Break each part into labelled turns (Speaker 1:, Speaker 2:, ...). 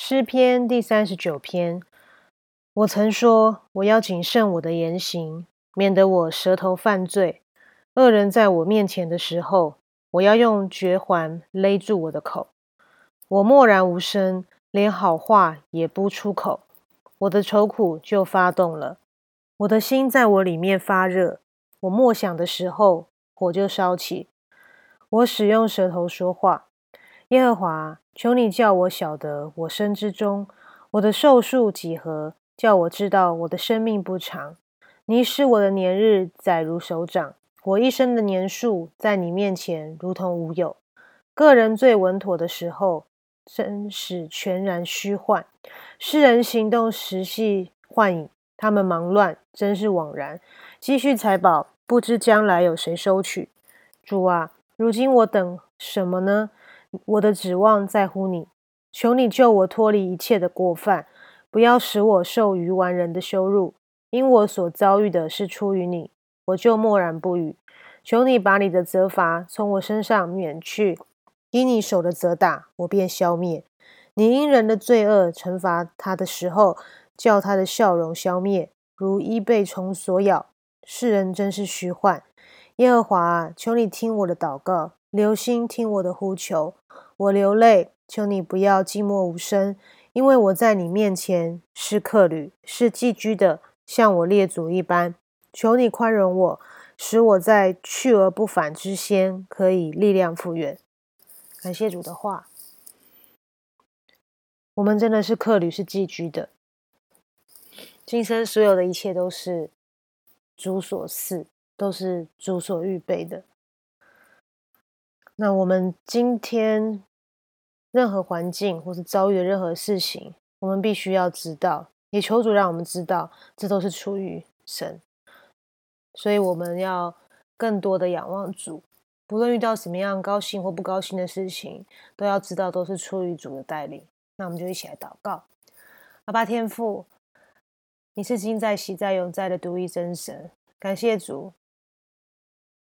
Speaker 1: 诗篇第三十九篇，我曾说我要谨慎我的言行，免得我舌头犯罪。恶人在我面前的时候，我要用绝环勒住我的口。我默然无声，连好话也不出口。我的愁苦就发动了，我的心在我里面发热。我默想的时候，火就烧起。我使用舌头说话，耶和华。求你叫我晓得我生之中，我的寿数几何？叫我知道我的生命不长。你使我的年日载如手掌，我一生的年数在你面前如同无有。个人最稳妥的时候，真是全然虚幻；世人行动时系幻影，他们忙乱真是枉然。积蓄财宝，不知将来有谁收取。主啊，如今我等什么呢？我的指望在乎你，求你救我脱离一切的过犯，不要使我受愚顽人的羞辱。因我所遭遇的是出于你，我就默然不语。求你把你的责罚从我身上免去，因你手的责打，我便消灭。你因人的罪恶惩罚他的时候，叫他的笑容消灭，如一被虫所咬。世人真是虚幻。耶和华，求你听我的祷告。留心听我的呼求，我流泪，求你不要寂寞无声，因为我在你面前是客旅，是寄居的，像我列祖一般。求你宽容我，使我在去而不返之先可以力量复原。感谢主的话，我们真的是客旅，是寄居的。今生所有的一切都是主所赐，都是主所预备的。那我们今天任何环境或是遭遇的任何事情，我们必须要知道，也求主让我们知道，这都是出于神。所以我们要更多的仰望主，不论遇到什么样高兴或不高兴的事情，都要知道都是出于主的带领。那我们就一起来祷告：阿爸天父，你是今在、昔在、永在的独一真神，感谢主，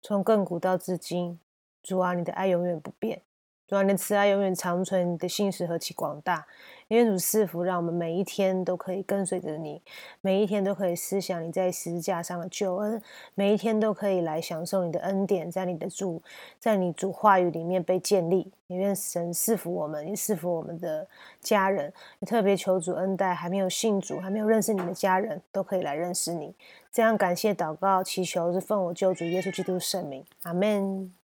Speaker 1: 从亘古到至今。主啊，你的爱永远不变；主啊，你的慈爱永远长存；你的信实何其广大！愿主赐福，让我们每一天都可以跟随着你，每一天都可以思想你在十字架上的救恩，每一天都可以来享受你的恩典，在你的主，在你主话语里面被建立。也愿神赐福我们，也赐福我们的家人。也特别求主恩待还没有信主、还没有认识你的家人，都可以来认识你。这样感谢祷告祈求，是奉我救主耶稣基督圣名，阿门。